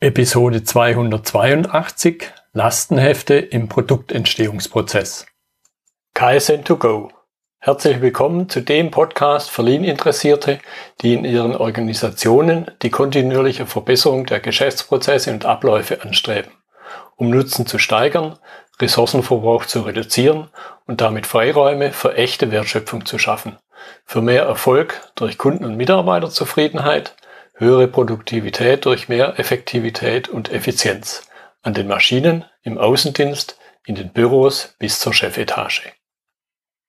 Episode 282 Lastenhefte im Produktentstehungsprozess. KSN2Go. Herzlich willkommen zu dem Podcast für Lean-Interessierte, die in ihren Organisationen die kontinuierliche Verbesserung der Geschäftsprozesse und Abläufe anstreben, um Nutzen zu steigern, Ressourcenverbrauch zu reduzieren und damit Freiräume für echte Wertschöpfung zu schaffen, für mehr Erfolg durch Kunden- und Mitarbeiterzufriedenheit – höhere Produktivität durch mehr Effektivität und Effizienz an den Maschinen, im Außendienst, in den Büros bis zur Chefetage.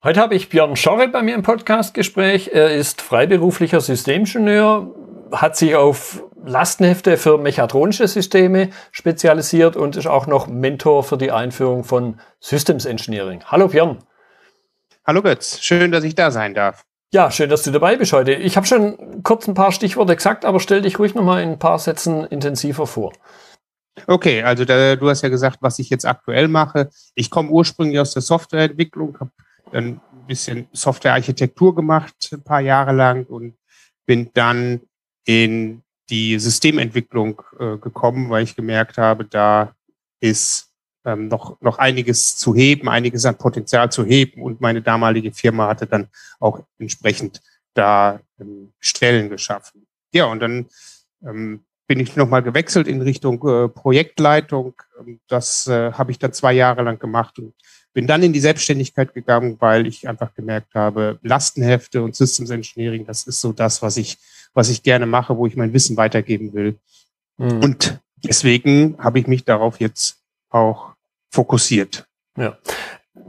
Heute habe ich Björn Schorre bei mir im Podcastgespräch. Er ist freiberuflicher Systemingenieur, hat sich auf Lastenhefte für mechatronische Systeme spezialisiert und ist auch noch Mentor für die Einführung von Systems Engineering. Hallo Björn. Hallo Götz, schön, dass ich da sein darf. Ja, schön, dass du dabei bist heute. Ich habe schon kurz ein paar Stichworte gesagt, aber stell dich ruhig nochmal in ein paar Sätzen intensiver vor. Okay, also da, du hast ja gesagt, was ich jetzt aktuell mache. Ich komme ursprünglich aus der Softwareentwicklung, habe ein bisschen Softwarearchitektur gemacht, ein paar Jahre lang und bin dann in die Systementwicklung äh, gekommen, weil ich gemerkt habe, da ist ähm, noch, noch einiges zu heben, einiges an Potenzial zu heben. Und meine damalige Firma hatte dann auch entsprechend da ähm, Stellen geschaffen. Ja, und dann ähm, bin ich nochmal gewechselt in Richtung äh, Projektleitung. Ähm, das äh, habe ich dann zwei Jahre lang gemacht und bin dann in die Selbstständigkeit gegangen, weil ich einfach gemerkt habe, Lastenhefte und Systems Engineering, das ist so das, was ich, was ich gerne mache, wo ich mein Wissen weitergeben will. Mhm. Und deswegen habe ich mich darauf jetzt auch fokussiert. Ja.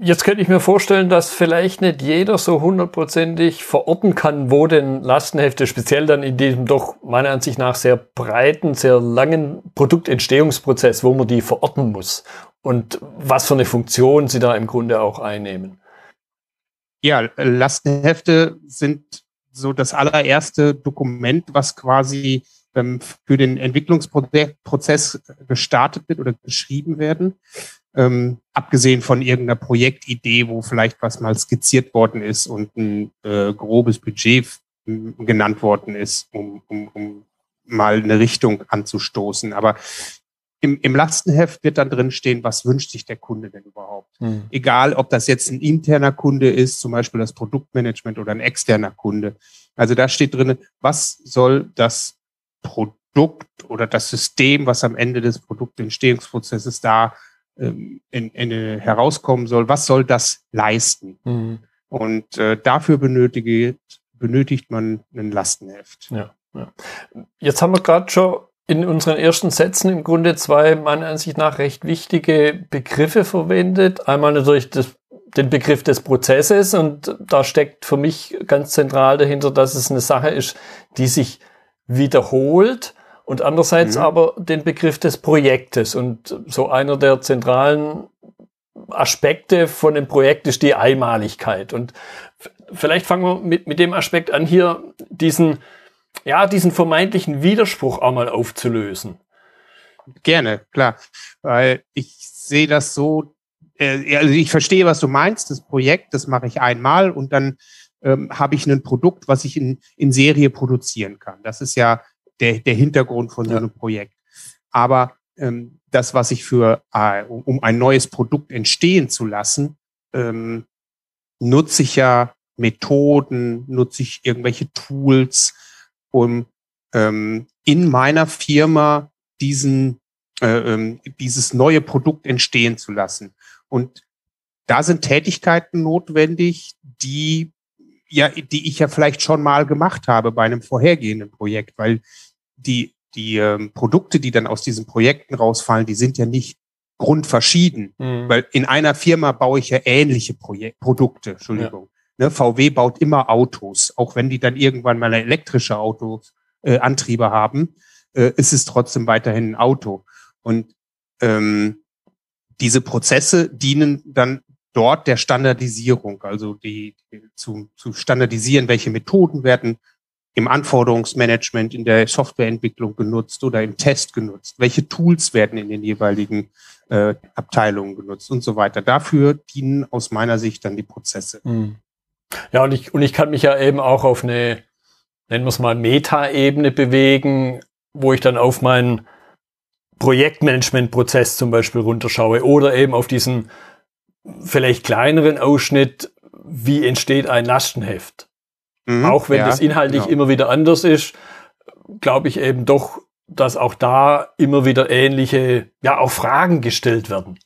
Jetzt könnte ich mir vorstellen, dass vielleicht nicht jeder so hundertprozentig verorten kann, wo denn Lastenhefte, speziell dann in diesem doch meiner Ansicht nach sehr breiten, sehr langen Produktentstehungsprozess, wo man die verorten muss und was für eine Funktion sie da im Grunde auch einnehmen. Ja, Lastenhefte sind so das allererste Dokument, was quasi ähm, für den Entwicklungsprozess gestartet wird oder geschrieben werden ähm, abgesehen von irgendeiner Projektidee, wo vielleicht was mal skizziert worden ist und ein äh, grobes Budget genannt worden ist, um, um, um mal eine Richtung anzustoßen. Aber im, im Lastenheft wird dann drin stehen, was wünscht sich der Kunde denn überhaupt? Mhm. Egal, ob das jetzt ein interner Kunde ist, zum Beispiel das Produktmanagement oder ein externer Kunde. Also da steht drin, was soll das Produkt oder das System, was am Ende des Produktentstehungsprozesses da ähm, in, in, herauskommen soll, was soll das leisten? Mhm. Und äh, dafür benötigt, benötigt man ein Lastenheft. Ja, ja. Jetzt haben wir gerade schon in unseren ersten Sätzen im Grunde zwei meiner Ansicht nach recht wichtige Begriffe verwendet. Einmal natürlich das, den Begriff des Prozesses und da steckt für mich ganz zentral dahinter, dass es eine Sache ist, die sich wiederholt und andererseits mhm. aber den Begriff des Projektes. Und so einer der zentralen Aspekte von dem Projekt ist die Einmaligkeit. Und vielleicht fangen wir mit, mit dem Aspekt an, hier diesen, ja, diesen vermeintlichen Widerspruch auch mal aufzulösen. Gerne, klar. Weil ich sehe das so, äh, also ich verstehe, was du meinst. Das Projekt, das mache ich einmal und dann ähm, habe ich ein Produkt, was ich in, in Serie produzieren kann. Das ist ja der, der Hintergrund von so einem Projekt. Aber ähm, das, was ich für, äh, um ein neues Produkt entstehen zu lassen, ähm, nutze ich ja Methoden, nutze ich irgendwelche Tools, um ähm, in meiner Firma diesen, äh, ähm, dieses neue Produkt entstehen zu lassen. Und da sind Tätigkeiten notwendig, die ja, die ich ja vielleicht schon mal gemacht habe bei einem vorhergehenden Projekt, weil die, die ähm, Produkte, die dann aus diesen Projekten rausfallen, die sind ja nicht grundverschieden, mhm. weil in einer Firma baue ich ja ähnliche Projek Produkte, Entschuldigung. Ja. Ne, VW baut immer Autos, auch wenn die dann irgendwann mal elektrische Autos, äh, Antriebe haben, äh, ist es trotzdem weiterhin ein Auto. Und ähm, diese Prozesse dienen dann dort der Standardisierung, also die, die zu, zu standardisieren, welche Methoden werden im Anforderungsmanagement, in der Softwareentwicklung genutzt oder im Test genutzt? Welche Tools werden in den jeweiligen äh, Abteilungen genutzt und so weiter? Dafür dienen aus meiner Sicht dann die Prozesse. Hm. Ja, und ich, und ich kann mich ja eben auch auf eine, nennen wir es mal, Meta-Ebene bewegen, wo ich dann auf mein Projektmanagementprozess zum Beispiel runterschaue oder eben auf diesen vielleicht kleineren Ausschnitt, wie entsteht ein Lastenheft. Mhm, auch wenn ja, das inhaltlich genau. immer wieder anders ist, glaube ich eben doch, dass auch da immer wieder ähnliche, ja, auch Fragen gestellt werden.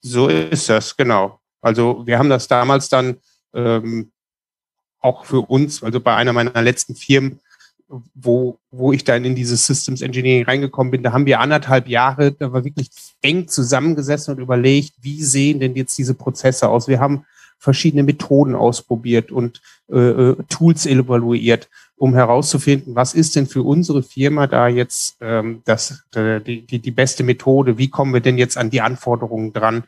So ist das, genau. Also wir haben das damals dann ähm, auch für uns, also bei einer meiner letzten Firmen, wo, wo ich dann in dieses Systems Engineering reingekommen bin, da haben wir anderthalb Jahre, da war wirklich eng zusammengesessen und überlegt, wie sehen denn jetzt diese Prozesse aus? Wir haben verschiedene Methoden ausprobiert und äh, äh Tools evaluiert, um herauszufinden, was ist denn für unsere Firma da jetzt ähm, das, äh, die, die, die beste Methode, wie kommen wir denn jetzt an die Anforderungen dran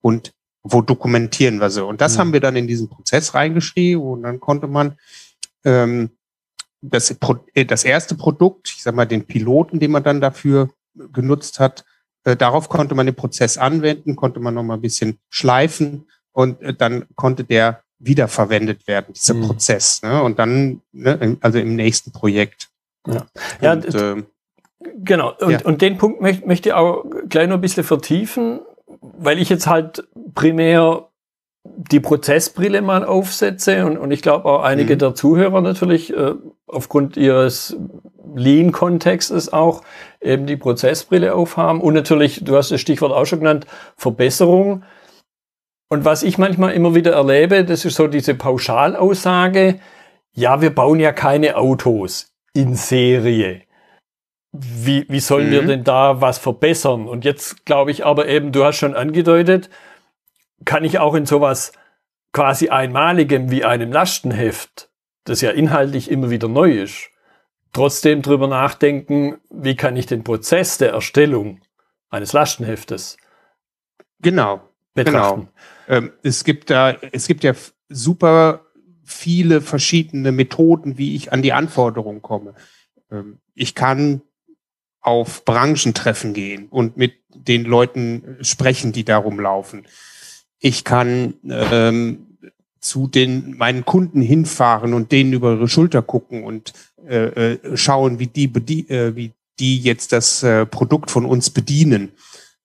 und wo dokumentieren wir sie? Und das mhm. haben wir dann in diesen Prozess reingeschrieben und dann konnte man ähm, das, äh, das erste Produkt, ich sag mal den Piloten, den man dann dafür genutzt hat, äh, darauf konnte man den Prozess anwenden, konnte man noch mal ein bisschen schleifen und äh, dann konnte der wiederverwendet werden, dieser mhm. Prozess. Ne? Und dann, ne, also im nächsten Projekt. Ja, ja und, äh, genau. Und, ja. und den Punkt möchte, möchte ich auch gleich noch ein bisschen vertiefen, weil ich jetzt halt primär die Prozessbrille mal aufsetze und, und ich glaube auch einige mhm. der Zuhörer natürlich äh, aufgrund ihres Lean-Kontextes auch eben die Prozessbrille aufhaben und natürlich, du hast das Stichwort auch schon genannt, Verbesserung. Und was ich manchmal immer wieder erlebe, das ist so diese Pauschalaussage, ja, wir bauen ja keine Autos in Serie. Wie, wie sollen mhm. wir denn da was verbessern? Und jetzt glaube ich aber eben, du hast schon angedeutet, kann ich auch in sowas quasi einmaligem wie einem Lastenheft, das ja inhaltlich immer wieder neu ist, trotzdem drüber nachdenken, wie kann ich den Prozess der Erstellung eines Lastenheftes genau betrachten. Genau. Ähm, es gibt da, es gibt ja super viele verschiedene Methoden, wie ich an die Anforderungen komme. Ähm, ich kann auf Branchentreffen gehen und mit den Leuten sprechen, die darum laufen. Ich kann ähm, zu den meinen Kunden hinfahren und denen über ihre Schulter gucken und äh, äh schauen, wie die, äh, wie die jetzt das äh, Produkt von uns bedienen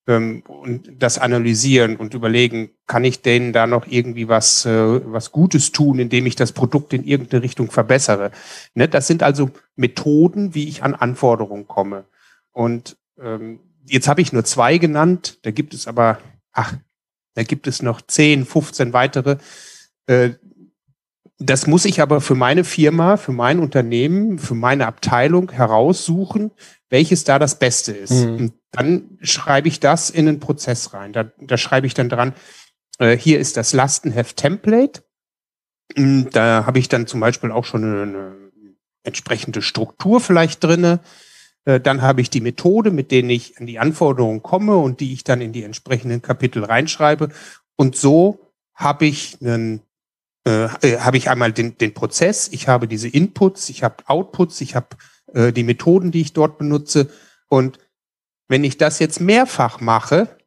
ähm, und das analysieren und überlegen, kann ich denen da noch irgendwie was äh, was Gutes tun, indem ich das Produkt in irgendeine Richtung verbessere. Ne? Das sind also Methoden, wie ich an Anforderungen komme. Und ähm, jetzt habe ich nur zwei genannt, da gibt es aber ach da gibt es noch 10, 15 weitere. Äh, das muss ich aber für meine Firma, für mein Unternehmen, für meine Abteilung heraussuchen, welches da das Beste ist. Mhm. Und dann schreibe ich das in einen Prozess rein. Da, da schreibe ich dann dran, äh, hier ist das Lastenheft-Template. Hm, da habe ich dann zum Beispiel auch schon eine, eine entsprechende Struktur vielleicht drinne. Äh, dann habe ich die Methode, mit denen ich an die Anforderungen komme und die ich dann in die entsprechenden Kapitel reinschreibe. Und so habe ich einen äh, äh, habe ich einmal den, den Prozess, ich habe diese Inputs, ich habe Outputs, ich habe äh, die Methoden, die ich dort benutze. Und wenn ich das jetzt mehrfach mache,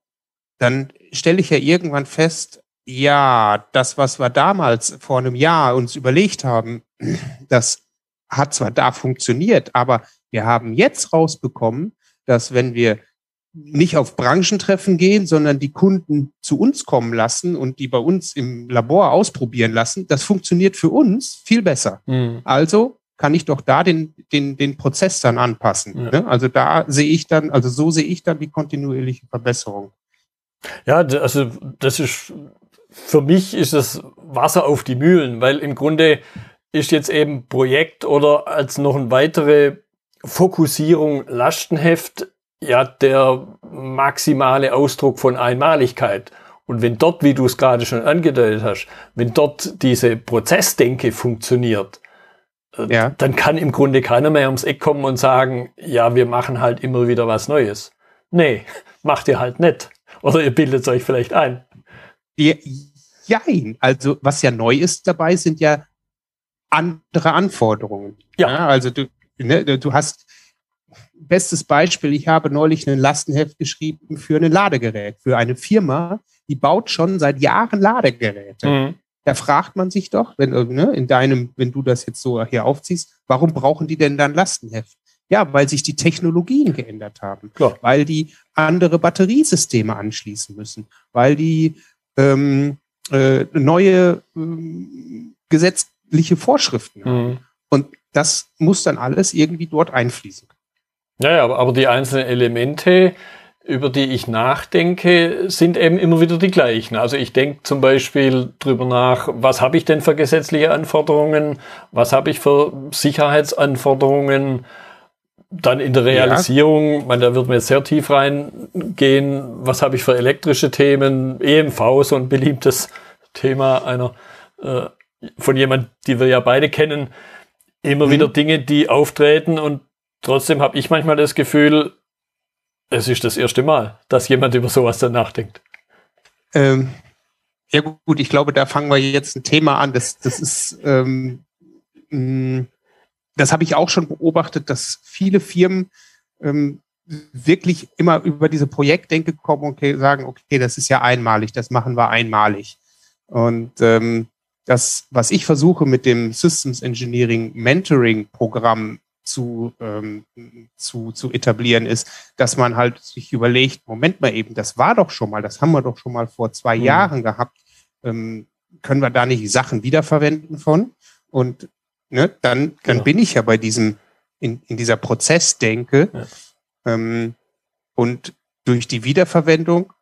dann stelle ich ja irgendwann fest, ja, das, was wir damals vor einem Jahr uns überlegt haben, das hat zwar da funktioniert, aber wir haben jetzt rausbekommen, dass wenn wir nicht auf Branchentreffen gehen, sondern die Kunden zu uns kommen lassen und die bei uns im Labor ausprobieren lassen, das funktioniert für uns viel besser. Mhm. Also kann ich doch da den, den, den Prozess dann anpassen. Ja. Ne? Also da sehe ich dann, also so sehe ich dann die kontinuierliche Verbesserung. Ja, also das ist, für mich ist das Wasser auf die Mühlen, weil im Grunde ist jetzt eben Projekt oder als noch eine weitere Fokussierung Lastenheft ja der maximale Ausdruck von Einmaligkeit. Und wenn dort, wie du es gerade schon angedeutet hast, wenn dort diese Prozessdenke funktioniert, äh, ja. dann kann im Grunde keiner mehr ums Eck kommen und sagen, ja, wir machen halt immer wieder was Neues. Nee, macht ihr halt nicht. Oder ihr bildet euch vielleicht ein. Jein. Also was ja neu ist dabei, sind ja andere Anforderungen. Ja. ja also du, ne, du hast bestes Beispiel, ich habe neulich ein Lastenheft geschrieben für ein Ladegerät, für eine Firma, die baut schon seit Jahren Ladegeräte. Mhm. Da fragt man sich doch, wenn ne, in deinem, wenn du das jetzt so hier aufziehst, warum brauchen die denn dann Lastenheft? Ja, weil sich die Technologien geändert haben, Klar. weil die andere Batteriesysteme anschließen müssen, weil die ähm, äh, neue ähm, gesetzliche Vorschriften haben. Mhm. Und das muss dann alles irgendwie dort einfließen. Ja, ja, aber, aber die einzelnen Elemente, über die ich nachdenke, sind eben immer wieder die gleichen. Also ich denke zum Beispiel drüber nach, was habe ich denn für gesetzliche Anforderungen, was habe ich für Sicherheitsanforderungen, dann in der Realisierung, man, da wird mir sehr tief reingehen, was habe ich für elektrische Themen, EMV, so ein beliebtes Thema einer äh, von jemand, die wir ja beide kennen, immer Mhm. wieder Dinge, die auftreten und trotzdem habe ich manchmal das Gefühl, es ist das erste Mal, dass jemand über sowas dann nachdenkt. Ähm, ja gut, ich glaube, da fangen wir jetzt ein Thema an. Das, das ist, ähm, mh, das habe ich auch schon beobachtet, dass viele Firmen ähm, wirklich immer über diese Projektdenke kommen und okay, sagen, okay, das ist ja einmalig, das machen wir einmalig. Und ähm, das, was ich versuche mit dem Systems Engineering Mentoring Programm zu, ähm, zu, zu etablieren, ist, dass man halt sich überlegt, Moment mal eben, das war doch schon mal, das haben wir doch schon mal vor zwei Mhm. Jahren gehabt. Ähm, können wir da nicht Sachen wiederverwenden von? Und ne, dann, dann Genau. bin ich ja bei diesem, in, in dieser Prozessdenke. Ja. Ähm, und durch die Wiederverwendung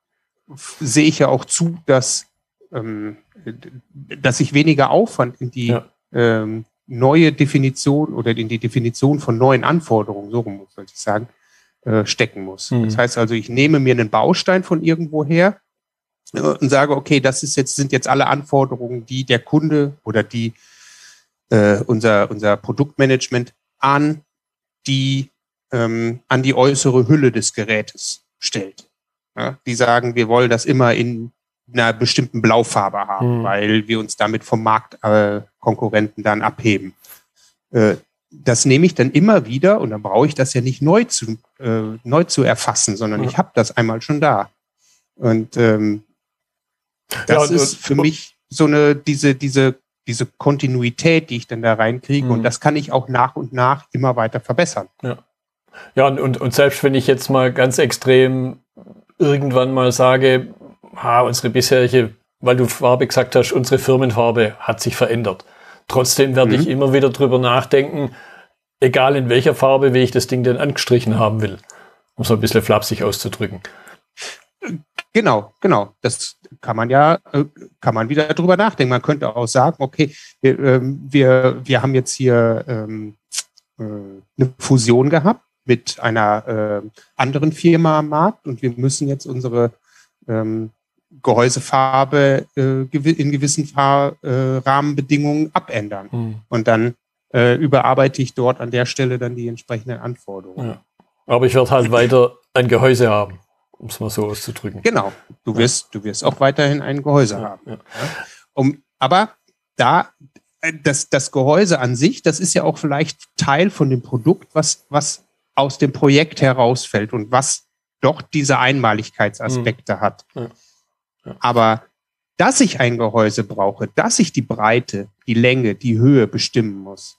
sehe ich ja auch zu, dass, ähm, dass ich weniger Aufwand in die Ja. ähm, neue Definition oder in die Definition von neuen Anforderungen, so rum sollte ich sagen, äh, stecken muss. Mhm. Das heißt also, ich nehme mir einen Baustein von irgendwo her äh, und sage, okay, das ist jetzt, sind jetzt alle Anforderungen, die der Kunde oder die äh, unser, unser Produktmanagement an die, ähm, an die äußere Hülle des Gerätes stellt. Ja, die sagen, wir wollen das immer in einer bestimmten Blaufarbe haben, Mhm. weil wir uns damit vom Marktkonkurrenten äh, dann abheben. Äh, das nehme ich dann immer wieder und dann brauche ich das ja nicht neu zu, äh, neu zu erfassen, sondern Ja. ich habe das einmal schon da. Und ähm, das und- ist für mich so eine, diese, diese, diese Kontinuität, die ich dann da reinkriege. Mhm. Und das kann ich auch nach und nach immer weiter verbessern. Ja, und, und, und selbst wenn ich jetzt mal ganz extrem irgendwann mal sage, ha, unsere bisherige, weil du Farbe gesagt hast, unsere Firmenfarbe hat sich verändert. Trotzdem werde Mhm. ich immer wieder drüber nachdenken, egal in welcher Farbe, wie ich das Ding denn angestrichen haben will. Um so ein bisschen flapsig auszudrücken. Genau, genau. Das kann man ja, äh, kann man wieder drüber nachdenken. Man könnte auch sagen, okay, wir, ähm, wir, wir haben jetzt hier ähm, äh, eine Fusion gehabt mit einer äh, anderen Firma am Markt und wir müssen jetzt unsere ähm, Gehäusefarbe äh, in gewissen Fahr äh, Rahmenbedingungen abändern. Hm. Und dann äh, überarbeite ich dort an der Stelle dann die entsprechenden Anforderungen. Ja. Aber ich werde halt weiter ein Gehäuse haben, um es mal so auszudrücken. Genau. Du wirst, du wirst auch weiterhin ein Gehäuse haben. Ja. Um, aber da, äh, das, das Gehäuse an sich, das ist ja auch vielleicht Teil von dem Produkt, was, was aus dem Projekt herausfällt und was doch diese Einmaligkeitsaspekte hat. Ja. Ja. Aber dass ich ein Gehäuse brauche, dass ich die Breite, die Länge, die Höhe bestimmen muss,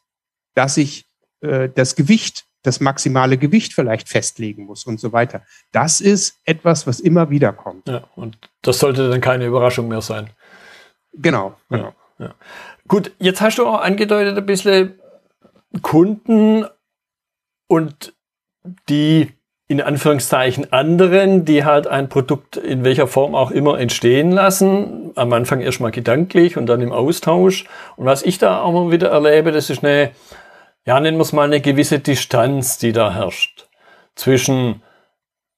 dass ich äh, das Gewicht, das maximale Gewicht vielleicht festlegen muss und so weiter. Das ist etwas, was immer wieder kommt. Ja, und das sollte dann keine Überraschung mehr sein. Genau, genau. Gut, jetzt hast du auch angedeutet ein bisschen Kunden und die in Anführungszeichen anderen, die halt ein Produkt in welcher Form auch immer entstehen lassen. Am Anfang erstmal gedanklich und dann im Austausch. Und was ich da auch mal wieder erlebe, das ist eine, ja, nennen wir es mal eine gewisse Distanz, die da herrscht. Zwischen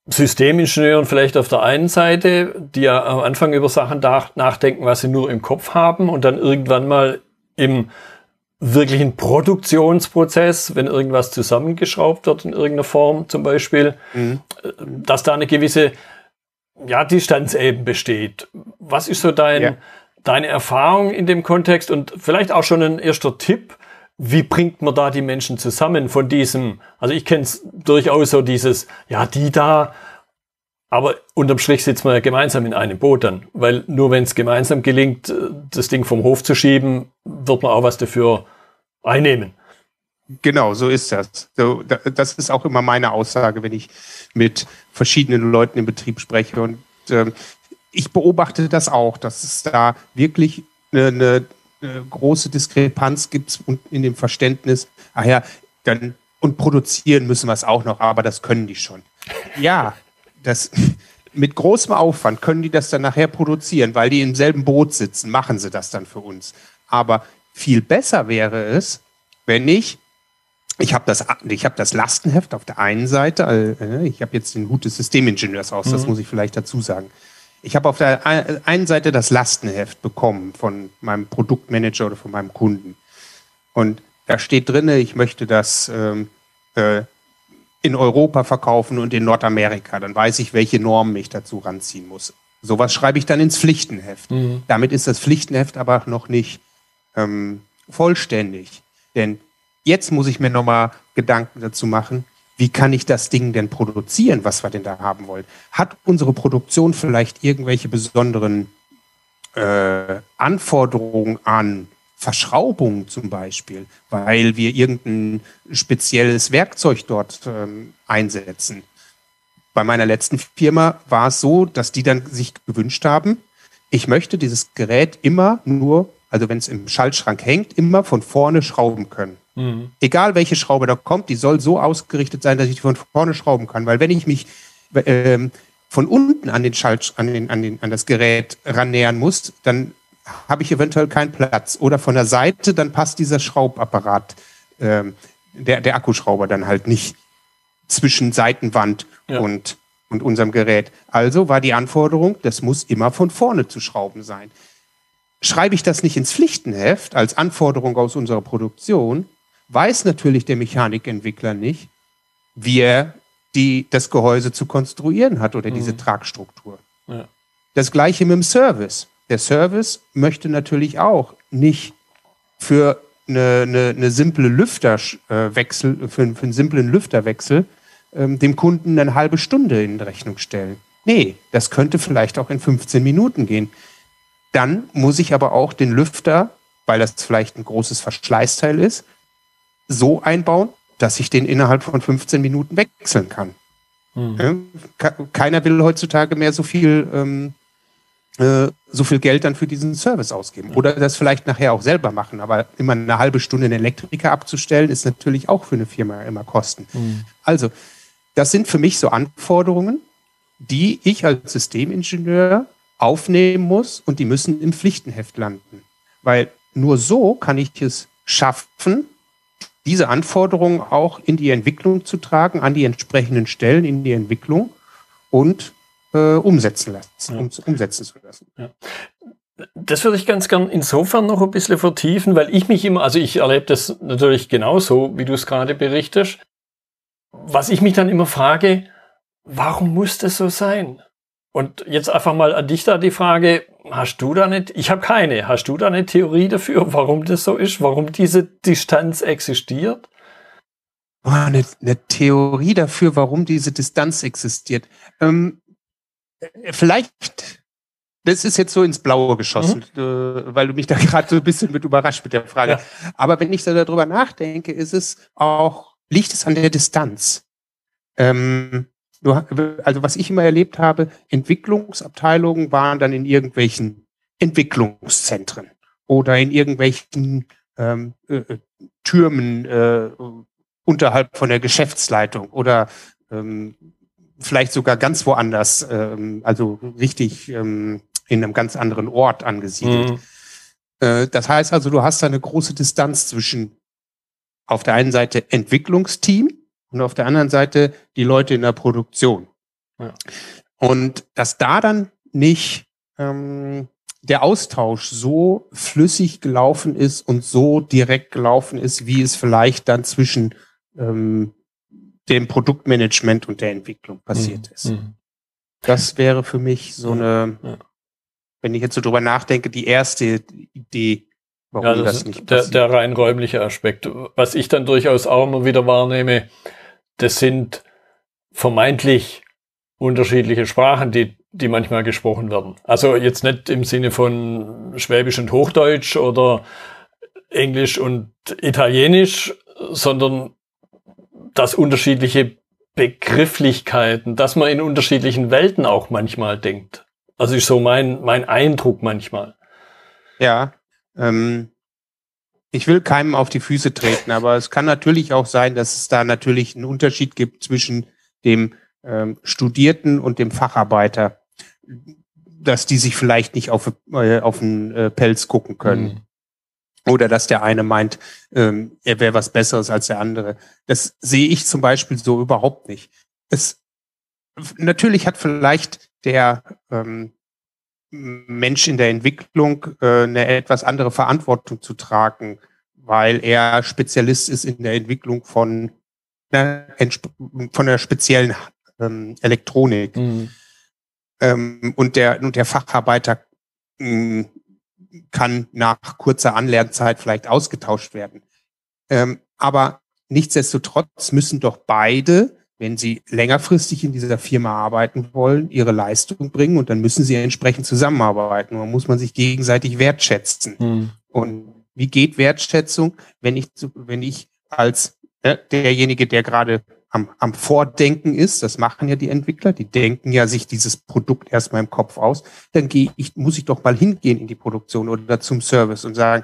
Systemingenieuren vielleicht auf der einen Seite, die ja am Anfang über Sachen nach- nachdenken, was sie nur im Kopf haben und dann irgendwann mal im wirklichen Produktionsprozess, wenn irgendwas zusammengeschraubt wird in irgendeiner Form zum Beispiel, Mhm. dass da eine gewisse ja, Distanz eben besteht. Was ist so dein, Ja. deine Erfahrung in dem Kontext und vielleicht auch schon ein erster Tipp, wie bringt man da die Menschen zusammen von diesem, also ich kenne es durchaus so dieses, ja, die da, aber unterm Strich sitzen wir ja gemeinsam in einem Boot dann, weil nur wenn es gemeinsam gelingt, äh, das Ding vom Hof zu schieben, wird man auch was dafür einnehmen. Genau, so ist das. So, das ist auch immer meine Aussage, wenn ich mit verschiedenen Leuten im Betrieb spreche. Und ähm, ich beobachte das auch, dass es da wirklich eine, eine, eine große Diskrepanz gibt in dem Verständnis, ach ja, dann und produzieren müssen wir es auch noch, aber das können die schon. Ja, das mit großem Aufwand können die das dann nachher produzieren, weil die im selben Boot sitzen, machen sie das dann für uns. Aber viel besser wäre es, wenn ich ich habe das, ich habe das Lastenheft auf der einen Seite. Äh, ich habe jetzt den Hut des Systemingenieurs aus, mhm. das muss ich vielleicht dazu sagen. Ich habe auf der einen Seite das Lastenheft bekommen von meinem Produktmanager oder von meinem Kunden. Und da steht drinne, ich möchte das ähm, äh, in Europa verkaufen und in Nordamerika. Dann weiß ich, welche Normen ich dazu ranziehen muss. Sowas schreibe ich dann ins Pflichtenheft. Mhm. Damit ist das Pflichtenheft aber noch nicht ähm, vollständig. Denn jetzt muss ich mir nochmal Gedanken dazu machen, wie kann ich das Ding denn produzieren, was wir denn da haben wollen? Hat unsere Produktion vielleicht irgendwelche besonderen äh, Anforderungen an Verschraubungen zum Beispiel, weil wir irgendein spezielles Werkzeug dort ähm, einsetzen? Bei meiner letzten Firma war es so, dass die dann sich gewünscht haben, ich möchte dieses Gerät immer nur, also wenn es im Schaltschrank hängt, immer von vorne schrauben können. Mhm. Egal welche Schraube da kommt, die soll so ausgerichtet sein, dass ich die von vorne schrauben kann. Weil wenn ich mich ähm, von unten an den Schalt, an, den, an, den, an das Gerät rannähern muss, dann habe ich eventuell keinen Platz. Oder von der Seite, dann passt dieser Schraubapparat, ähm, der, der Akkuschrauber dann halt nicht zwischen Seitenwand ja. und, und unserem Gerät. Also war die Anforderung, das muss immer von vorne zu schrauben sein. Schreibe ich das nicht ins Pflichtenheft als Anforderung aus unserer Produktion, weiß natürlich der Mechanikentwickler nicht, wie er die, das Gehäuse zu konstruieren hat oder mhm. diese Tragstruktur. Ja. Das gleiche mit dem Service. Der Service möchte natürlich auch nicht für eine, eine, eine simple Lüfterwechsel, äh, für, für, einen simplen Lüfterwechsel ähm, dem Kunden eine halbe Stunde in Rechnung stellen. Nee, das könnte vielleicht auch in 15 Minuten gehen. Dann muss ich aber auch den Lüfter, weil das vielleicht ein großes Verschleißteil ist, so einbauen, dass ich den innerhalb von 15 Minuten wechseln kann. Mhm. Keiner will heutzutage mehr so viel, ähm, äh, so viel Geld dann für diesen Service ausgeben. Oder das vielleicht nachher auch selber machen. Aber immer eine halbe Stunde einen Elektriker abzustellen, ist natürlich auch für eine Firma immer Kosten. Mhm. Also, das sind für mich so Anforderungen, die ich als Systemingenieur aufnehmen muss und die müssen im Pflichtenheft landen. Weil nur so kann ich es schaffen, diese Anforderungen auch in die Entwicklung zu tragen, an die entsprechenden Stellen in die Entwicklung und äh, umsetzen lassen, ja. um, umsetzen zu lassen. Ja. Das würde ich ganz gern insofern noch ein bisschen vertiefen, weil ich mich immer, also ich erlebe das natürlich genauso, wie du es gerade berichtest. Was ich mich dann immer frage, warum muss das so sein? Und jetzt einfach mal an dich da die Frage, hast du da nicht, ich habe keine, hast du da eine Theorie dafür, warum das so ist, warum diese Distanz existiert? Oh, eine, eine Theorie dafür, warum diese Distanz existiert. Ähm, vielleicht, das ist jetzt so ins Blaue geschossen, mhm. äh, weil du mich da gerade so ein bisschen mit überrascht mit der Frage. Ja. Aber wenn ich da darüber nachdenke, ist es auch, liegt es an der Distanz. Ähm, also was ich immer erlebt habe, Entwicklungsabteilungen waren dann in irgendwelchen Entwicklungszentren oder in irgendwelchen ähm, äh, äh, Türmen äh, unterhalb von der Geschäftsleitung oder ähm, vielleicht sogar ganz woanders, ähm, also richtig ähm, in einem ganz anderen Ort angesiedelt. Mhm. Äh, das heißt also, du hast da eine große Distanz zwischen auf der einen Seite Entwicklungsteam und auf der anderen Seite die Leute in der Produktion. Ja. Und dass da dann nicht ähm, der Austausch so flüssig gelaufen ist und so direkt gelaufen ist, wie es vielleicht dann zwischen ähm, dem Produktmanagement und der Entwicklung passiert mhm. ist. Mhm. Das wäre für mich so eine, ja. wenn ich jetzt so drüber nachdenke, die erste Idee, warum ja, das, das nicht passiert. Der, der rein räumliche Aspekt. Was ich dann durchaus auch immer wieder wahrnehme, das sind vermeintlich unterschiedliche Sprachen, die, die manchmal gesprochen werden. Also jetzt nicht im Sinne von Schwäbisch und Hochdeutsch oder Englisch und Italienisch, sondern dass unterschiedliche Begrifflichkeiten, dass man in unterschiedlichen Welten auch manchmal denkt. Also ist so mein, mein Eindruck manchmal. Ja, ähm, ich will keinem auf die Füße treten, aber es kann natürlich auch sein, dass es da natürlich einen Unterschied gibt zwischen dem ähm, Studierten und dem Facharbeiter, dass die sich vielleicht nicht auf, äh, auf den äh, Pelz gucken können. Oder dass der eine meint, ähm, er wäre was Besseres als der andere. Das sehe ich zum Beispiel so überhaupt nicht. Es natürlich hat vielleicht der ähm, Mensch in der Entwicklung äh, eine etwas andere Verantwortung zu tragen, weil er Spezialist ist in der Entwicklung von einer, von einer speziellen ähm, Elektronik. Mhm. Ähm, und der und der Facharbeiter mh, mm, kann nach kurzer Anlernzeit vielleicht ausgetauscht werden. Ähm, aber nichtsdestotrotz müssen doch beide wenn sie längerfristig in dieser Firma arbeiten wollen, ihre Leistung bringen und dann müssen sie entsprechend zusammenarbeiten. Man muss man sich gegenseitig wertschätzen. Mhm. Und wie geht Wertschätzung, wenn ich, wenn ich als äh, derjenige, der gerade am, am Vordenken ist, das machen ja die Entwickler, die denken ja sich dieses Produkt erstmal im Kopf aus, dann gehe ich, muss ich doch mal hingehen in die Produktion oder zum Service und sagen,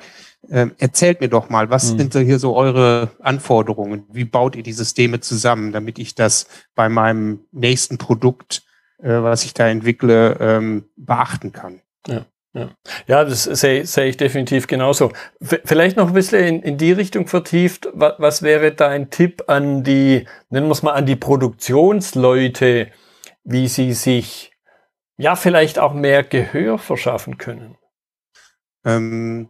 äh, erzählt mir doch mal, was mhm. sind hier so eure Anforderungen? Wie baut ihr die Systeme zusammen, damit ich das bei meinem nächsten Produkt, äh, was ich da entwickle, ähm, beachten kann? Ja. Ja, das sehe seh ich definitiv genauso. Vielleicht noch ein bisschen in, in die Richtung vertieft. Was, was wäre dein Tipp an die, nennen wir es mal, an die Produktionsleute, wie sie sich ja vielleicht auch mehr Gehör verschaffen können? Ähm,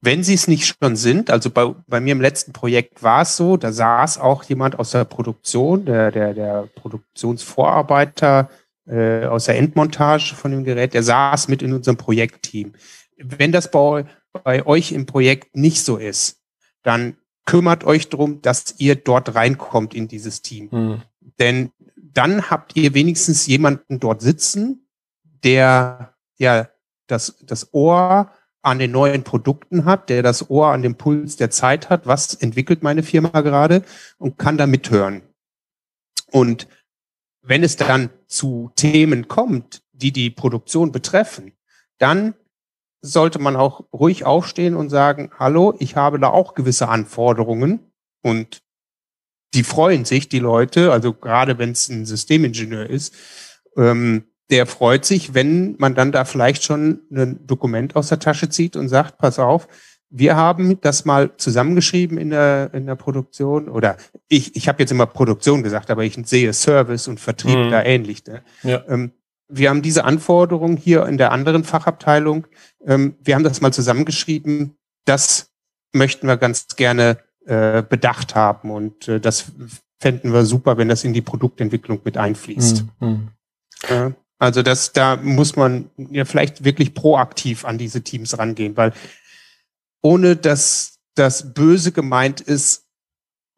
wenn sie es nicht schon sind, also bei, bei mir im letzten Projekt war es so, da saß auch jemand aus der Produktion, der, der, der Produktionsvorarbeiter, äh, aus der Endmontage von dem Gerät, der saß mit in unserem Projektteam. Wenn das bei, bei euch im Projekt nicht so ist, dann kümmert euch drum, dass ihr dort reinkommt in dieses Team. Mhm. Denn dann habt ihr wenigstens jemanden dort sitzen, der ja das, das Ohr an den neuen Produkten hat, der das Ohr an dem Puls der Zeit hat, was entwickelt meine Firma gerade und kann da mithören. Und wenn es dann zu Themen kommt, die die Produktion betreffen, dann sollte man auch ruhig aufstehen und sagen, hallo, ich habe da auch gewisse Anforderungen. Und die freuen sich, die Leute, also gerade wenn es ein Systemingenieur ist, ähm, der freut sich, wenn man dann da vielleicht schon ein Dokument aus der Tasche zieht und sagt, pass auf, wir haben das mal zusammengeschrieben in der, in der Produktion oder ich, ich habe jetzt immer Produktion gesagt, aber ich sehe Service und Vertrieb mhm. da ähnlich. Ne? Ja. Ähm, wir haben diese Anforderungen hier in der anderen Fachabteilung. Ähm, wir haben das mal zusammengeschrieben. Das möchten wir ganz gerne äh, bedacht haben und äh, das fänden wir super, wenn das in die Produktentwicklung mit einfließt. Mhm. Äh, also das, da muss man ja vielleicht wirklich proaktiv an diese Teams rangehen, weil ohne dass das Böse gemeint ist,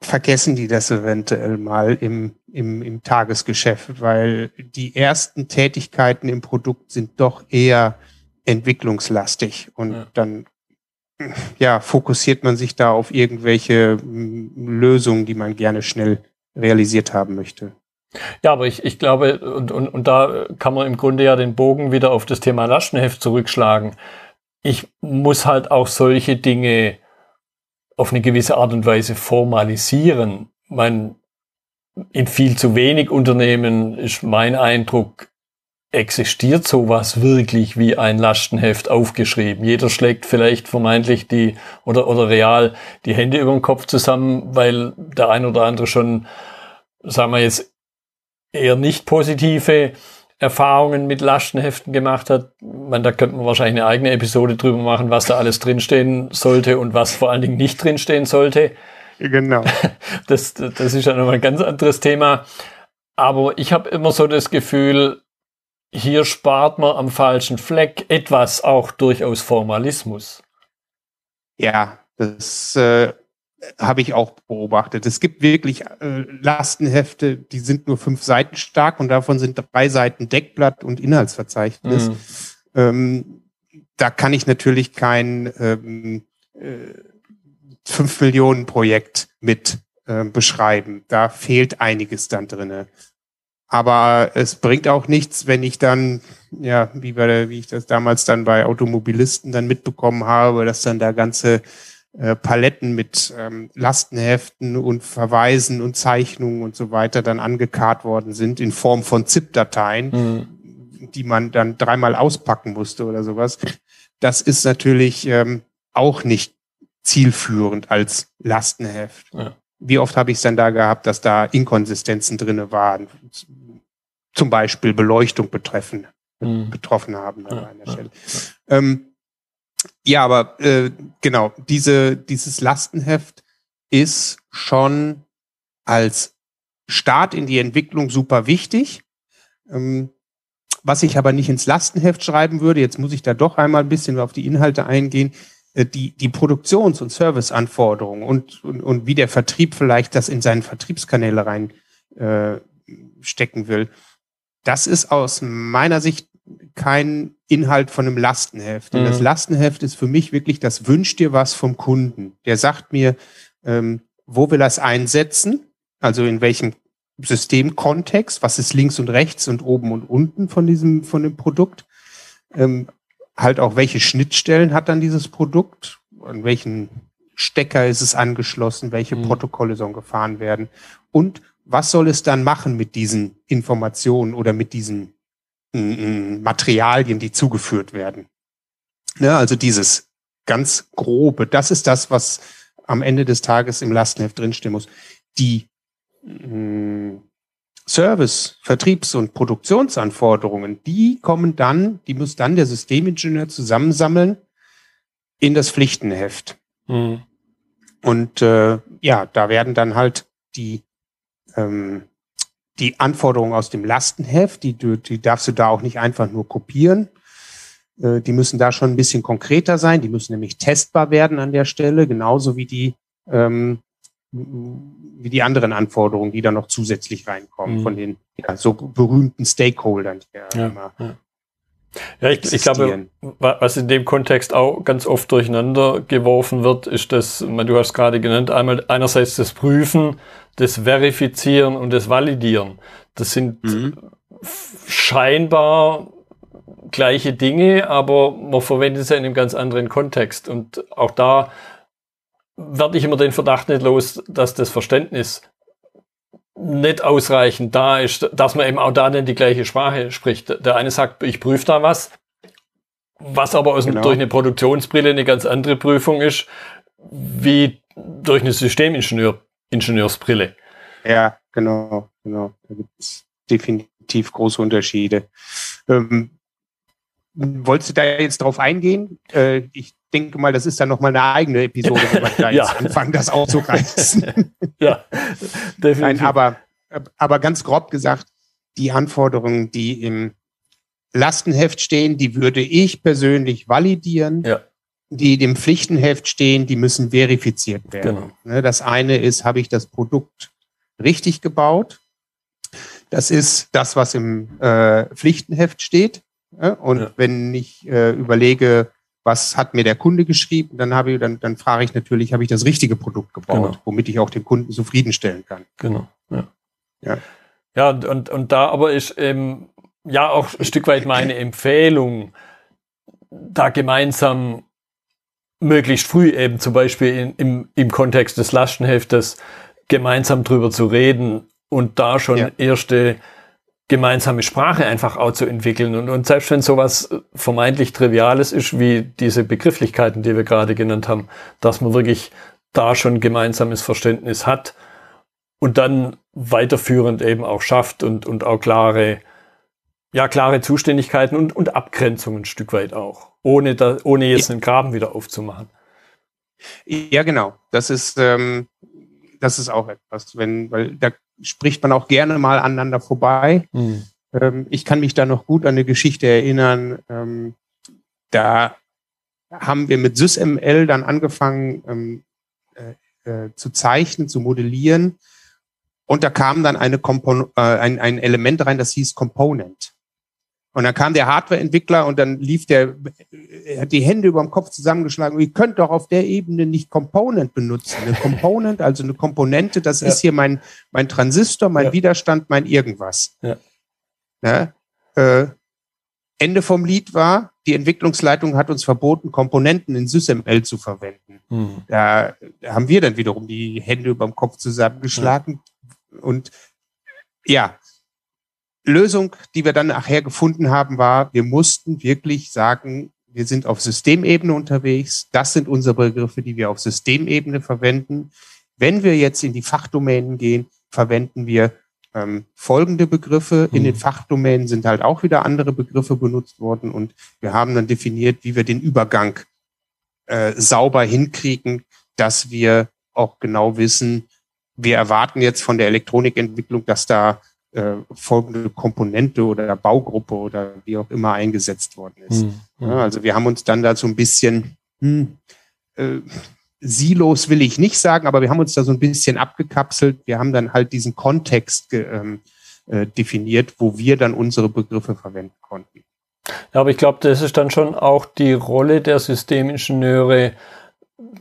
vergessen die das eventuell mal im, im, im Tagesgeschäft, weil die ersten Tätigkeiten im Produkt sind doch eher entwicklungslastig und ja. dann ja, fokussiert man sich da auf irgendwelche Lösungen, die man gerne schnell realisiert haben möchte. Ja, aber ich, ich glaube, und, und, und da kann man im Grunde ja den Bogen wieder auf das Thema Lastenheft zurückschlagen ich muss halt auch solche Dinge auf eine gewisse Art und Weise formalisieren. Man, in viel zu wenig Unternehmen ist mein Eindruck, existiert sowas wirklich wie ein Lastenheft aufgeschrieben. Jeder schlägt vielleicht vermeintlich die oder, oder real die Hände über den Kopf zusammen, weil der ein oder andere schon, sagen wir jetzt, eher nicht positive Erfahrungen mit Lastenheften gemacht hat. Man, da könnte man wahrscheinlich eine eigene Episode drüber machen, was da alles drinstehen sollte und was vor allen Dingen nicht drinstehen sollte. Genau. Das, das ist ja nochmal ein ganz anderes Thema. Aber ich habe immer so das Gefühl, hier spart man am falschen Fleck etwas auch durchaus Formalismus. Ja, das äh, habe ich auch beobachtet. Es gibt wirklich äh, Lastenhefte, die sind nur fünf Seiten stark und davon sind drei Seiten Deckblatt und Inhaltsverzeichnis. Mhm. Ähm, da kann ich natürlich kein ähm, äh, 5 Millionen Projekt mit äh, beschreiben. Da fehlt einiges dann drinne. Aber es bringt auch nichts, wenn ich dann, ja, wie, bei, wie ich das damals dann bei Automobilisten dann mitbekommen habe, dass dann da ganze Paletten mit ähm, Lastenheften und Verweisen und Zeichnungen und so weiter dann angekarrt worden sind in Form von ZIP-Dateien, mhm. die man dann dreimal auspacken musste oder sowas. Das ist natürlich ähm, auch nicht zielführend als Lastenheft. Ja. Wie oft habe ich es dann da gehabt, dass da Inkonsistenzen drinne waren, zum Beispiel Beleuchtung betreffen, mhm. betroffen haben ja, an der Stelle. Ja, ähm, ja aber äh, genau, diese, dieses Lastenheft ist schon als Start in die Entwicklung super wichtig. Ähm, was ich aber nicht ins Lastenheft schreiben würde, jetzt muss ich da doch einmal ein bisschen auf die Inhalte eingehen, äh, die, die Produktions- und Serviceanforderungen und, und, und wie der Vertrieb vielleicht das in seinen Vertriebskanäle rein äh, will, das ist aus meiner Sicht kein Inhalt von einem Lastenheft. Mhm. Das Lastenheft ist für mich wirklich das Wünsch dir was vom Kunden. Der sagt mir, ähm, wo will er es einsetzen, also in welchem Systemkontext, was ist links und rechts und oben und unten von diesem, von dem Produkt. Ähm, halt auch, welche Schnittstellen hat dann dieses Produkt, an welchen Stecker ist es angeschlossen, welche mhm. Protokolle sollen gefahren werden und was soll es dann machen mit diesen Informationen oder mit diesen Materialien, die zugeführt werden. Ja, also dieses ganz grobe, das ist das, was am Ende des Tages im Lastenheft drinstehen muss. Die mm, Service, Vertriebs- und Produktionsanforderungen, die kommen dann, die muss dann der Systemingenieur zusammensammeln in das Pflichtenheft. Mhm. Und äh, ja, da werden dann halt die ähm, die Anforderungen aus dem Lastenheft, die, die darfst du da auch nicht einfach nur kopieren. Äh, die müssen da schon ein bisschen konkreter sein. Die müssen nämlich testbar werden an der Stelle, genauso wie die ähm, wie die anderen Anforderungen, die da noch zusätzlich reinkommen mhm. von den ja, so berühmten Stakeholdern, die ja, ja immer ja. Ja, ich, ich, glaube, was in dem Kontext auch ganz oft durcheinander geworfen wird, ist das, du hast gerade genannt, einmal einerseits das Prüfen, das Verifizieren und das Validieren. Das sind mhm. scheinbar gleiche Dinge, aber man verwendet es ja in einem ganz anderen Kontext. Und auch da werde ich immer den Verdacht nicht los, dass das Verständnis nicht ausreichend da ist, dass man eben auch da nicht die gleiche Sprache spricht. Der eine sagt, ich prüfe da was, was aber aus genau. durch eine Produktionsbrille eine ganz andere Prüfung ist, wie durch eine Systemingenieursbrille. Ja, genau, genau. Da gibt es definitiv große Unterschiede. Ähm, wolltest du da jetzt drauf eingehen? Äh, ich denke mal, das ist dann nochmal eine eigene Episode, wenn wir da jetzt anfangen, das aufzureißen. ja, definitiv. Nein, aber, aber ganz grob gesagt, die Anforderungen, die im Lastenheft stehen, die würde ich persönlich validieren. Ja. Die dem Pflichtenheft stehen, die müssen verifiziert werden. Genau. Ne, das eine ist, habe ich das Produkt richtig gebaut? Das ist das, was im äh, Pflichtenheft steht. Und ja. wenn ich äh, überlege, was hat mir der Kunde geschrieben, dann habe ich, dann, dann frage ich natürlich, habe ich das richtige Produkt gebaut, genau. womit ich auch den Kunden zufriedenstellen kann. Genau. Ja. Ja, ja und, und da aber ist ähm, ja auch ein Stück weit meine Empfehlung, da gemeinsam möglichst früh eben zum Beispiel in, im, im Kontext des Lastenheftes gemeinsam drüber zu reden und da schon ja. erste gemeinsame Sprache einfach auch zu entwickeln. Und, und selbst wenn sowas vermeintlich Triviales ist, wie diese Begrifflichkeiten, die wir gerade genannt haben, dass man wirklich da schon gemeinsames Verständnis hat und dann weiterführend eben auch schafft und, und auch klare, ja, klare Zuständigkeiten und, und Abgrenzungen ein Stück weit auch, ohne, da, ohne jetzt einen Graben wieder aufzumachen. Ja, genau. Das ist, ähm, das ist auch etwas, wenn, weil da spricht man auch gerne mal aneinander vorbei. Mhm. Ähm, ich kann mich da noch gut an eine Geschichte erinnern. Ähm, da haben wir mit SysML dann angefangen ähm, äh, äh, zu zeichnen, zu modellieren. Und da kam dann eine Kompon äh, ein, ein Element rein, das hieß Component. Und dann kam der Hardwareentwickler und dann lief der, er hat die Hände über dem Kopf zusammengeschlagen. Ihr könnt doch auf der Ebene nicht Component benutzen. Eine Component, also eine Komponente, das ja. ist hier mein, mein Transistor, mein ja. Widerstand, mein irgendwas. Ja. ja äh, Ende vom Lied war, die Entwicklungsleitung hat uns verboten, Komponenten in SysML zu verwenden. Hm. Da, da, haben wir dann wiederum die Hände über dem Kopf zusammengeschlagen. Und ja, Lösung, die wir dann nachher gefunden haben, war, wir mussten wirklich sagen, wir sind auf Systemebene unterwegs. Das sind unsere Begriffe, die wir auf Systemebene verwenden. Wenn wir jetzt in die Fachdomänen gehen, verwenden wir ähm, folgende Begriffe. In den mhm. Fachdomänen sind halt auch wieder andere Begriffe benutzt worden und wir haben dann definiert, wie wir den Übergang äh, sauber hinkriegen, dass wir auch genau wissen, wir erwarten jetzt von der Elektronikentwicklung, dass da äh, folgende Komponente oder Baugruppe oder wie auch immer eingesetzt worden ist. Mhm. Ja, also wir haben uns dann da so ein bisschen hm, äh, Silos will ich nicht sagen, aber wir haben uns da so ein bisschen abgekapselt. Wir haben dann halt diesen Kontext ähm, äh, definiert, wo wir dann unsere Begriffe verwenden konnten. Ja, aber ich glaube, das ist dann schon auch die Rolle der Systemingenieure,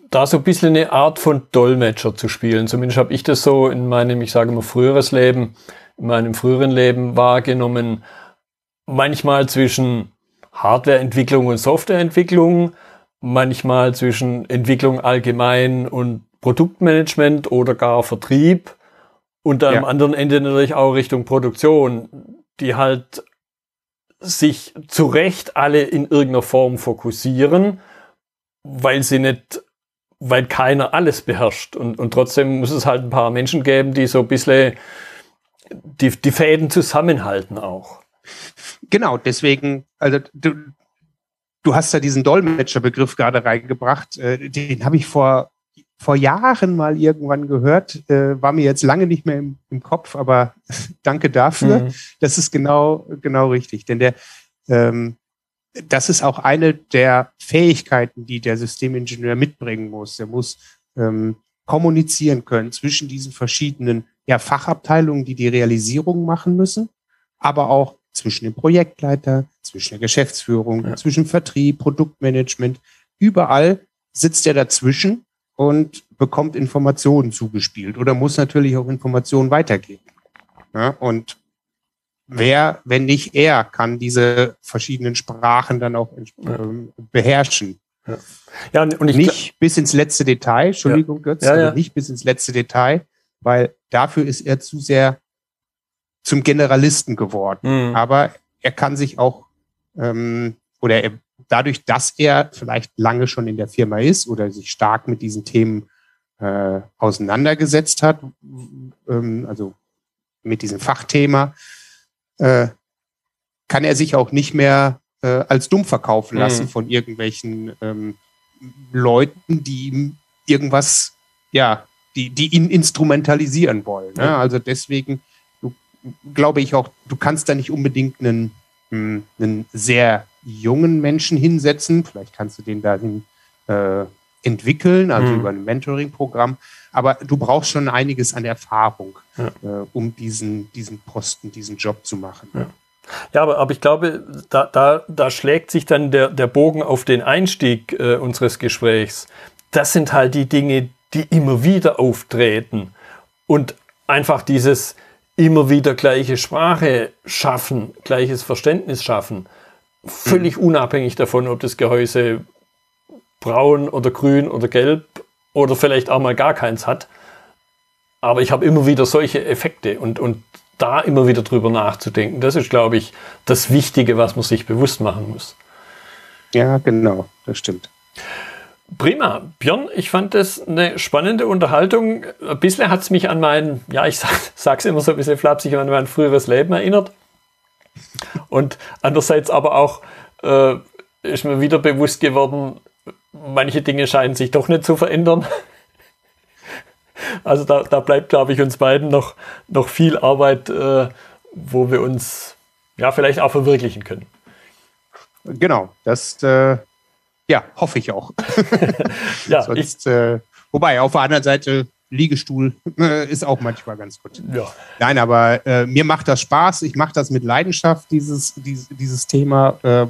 da so ein bisschen eine Art von Dolmetscher zu spielen. Zumindest habe ich das so in meinem, ich sage mal, früheres Leben, in meinem früheren Leben wahrgenommen. Manchmal zwischen Hardwareentwicklung und Softwareentwicklung, manchmal zwischen Entwicklung allgemein und Produktmanagement oder gar Vertrieb und ja. am anderen Ende natürlich auch Richtung Produktion, die halt sich zu Recht alle in irgendeiner Form fokussieren, weil sie nicht weil keiner alles beherrscht. Und, und trotzdem muss es halt ein paar Menschen geben, die so ein bisschen die, die Fäden zusammenhalten auch. Genau, deswegen, also du, du hast ja diesen Dolmetscherbegriff gerade reingebracht. Äh, den habe ich vor, vor Jahren mal irgendwann gehört. Äh, war mir jetzt lange nicht mehr im, im Kopf, aber danke dafür. Mhm. Das ist genau, genau richtig. Denn der, ähm, das ist auch eine der Fähigkeiten, die der Systemingenieur mitbringen muss. Er muss ähm, kommunizieren können zwischen diesen verschiedenen ja, Fachabteilungen, die die Realisierung machen müssen, aber auch zwischen dem Projektleiter, zwischen der Geschäftsführung, ja. zwischen Vertrieb, Produktmanagement. Überall sitzt er dazwischen und bekommt Informationen zugespielt oder muss natürlich auch Informationen weitergeben. Ja, und wer, wenn nicht er, kann diese verschiedenen Sprachen dann auch äh, beherrschen. Ja. ja, und ich nicht bis ins letzte Detail, Entschuldigung. Götz, ja, ja. nicht bis ins letzte Detail, weil dafür ist er zu sehr zum Generalisten geworden. Mhm. Aber er kann sich auch, ähm, oder er, dadurch, dass er vielleicht lange schon in der Firma ist oder sich stark mit diesen Themen äh, auseinandergesetzt hat, ähm, also mit diesem Fachthema, äh, kann er sich auch nicht mehr äh, als dumm verkaufen lassen mhm. von irgendwelchen ähm, Leuten, die ihm irgendwas, ja, die, die ihn instrumentalisieren wollen. Ne? Also deswegen glaube ich auch, du kannst da nicht unbedingt einen, hm, einen sehr jungen Menschen hinsetzen. Vielleicht kannst du den dahin äh, entwickeln, also mhm. über ein Mentoring-Programm. Aber du brauchst schon einiges an Erfahrung, ja. äh, um diesen, diesen Posten, diesen Job zu machen. Ja. Ja, aber, aber ich glaube, da, da, da schlägt sich dann der, der Bogen auf den Einstieg äh, unseres Gesprächs. Das sind halt die Dinge, die immer wieder auftreten. Und einfach dieses immer wieder gleiche Sprache schaffen, gleiches Verständnis schaffen. Völlig mhm. unabhängig davon, ob das Gehäuse braun oder grün oder gelb oder vielleicht auch mal gar keins hat. Aber ich habe immer wieder solche Effekte und, und da immer wieder drüber nachzudenken, das ist, glaube ich, das Wichtige, was man sich bewusst machen muss. Ja, genau, das stimmt. Prima. Björn, ich fand das eine spannende Unterhaltung. Ein bisschen hat es mich an mein, ja, ich sag, es immer so ein bisschen flapsig, an mein früheres Leben erinnert. Und andererseits aber auch äh, ist mir wieder bewusst geworden, manche Dinge scheinen sich doch nicht zu verändern. Also da, da bleibt, glaube ich, uns beiden noch, noch viel Arbeit, äh, wo wir uns ja vielleicht auch verwirklichen können. Genau, das äh, ja, hoffe ich auch. ja, Sonst, ich, äh, wobei, auf der anderen Seite, Liegestuhl äh, ist auch manchmal ganz gut. Ja. Nein, aber äh, mir macht das Spaß. Ich mache das mit Leidenschaft, dieses, dieses, dieses Thema, äh,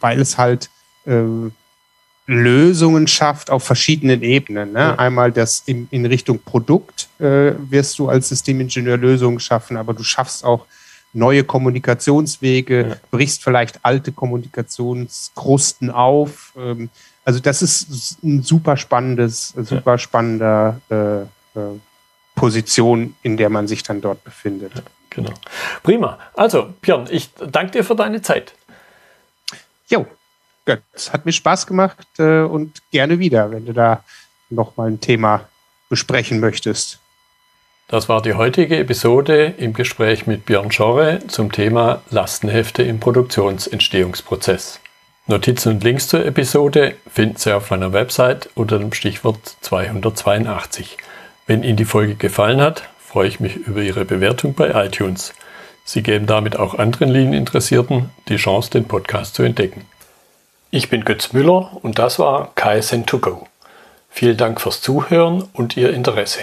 weil es halt äh, Lösungen schafft auf verschiedenen Ebenen. Ne? Ja. Einmal das in, in Richtung Produkt äh, wirst du als Systemingenieur Lösungen schaffen, aber du schaffst auch neue Kommunikationswege, ja. brichst vielleicht alte Kommunikationskrusten auf. Ähm, also das ist ein super spannendes, super spannender äh, äh, Position, in der man sich dann dort befindet. Ja, genau. Prima. Also, Björn, ich danke dir für deine Zeit. Jo, es hat mir Spaß gemacht äh, und gerne wieder, wenn du da nochmal ein Thema besprechen möchtest. Das war die heutige Episode im Gespräch mit Björn Schorre zum Thema Lastenhefte im Produktionsentstehungsprozess. Notizen und Links zur Episode finden Sie auf meiner Website unter dem Stichwort 282. Wenn Ihnen die Folge gefallen hat, freue ich mich über Ihre Bewertung bei iTunes. Sie geben damit auch anderen Linieninteressierten die Chance, den Podcast zu entdecken. Ich bin Götz Müller und das war KSN2Go. Vielen Dank fürs Zuhören und Ihr Interesse.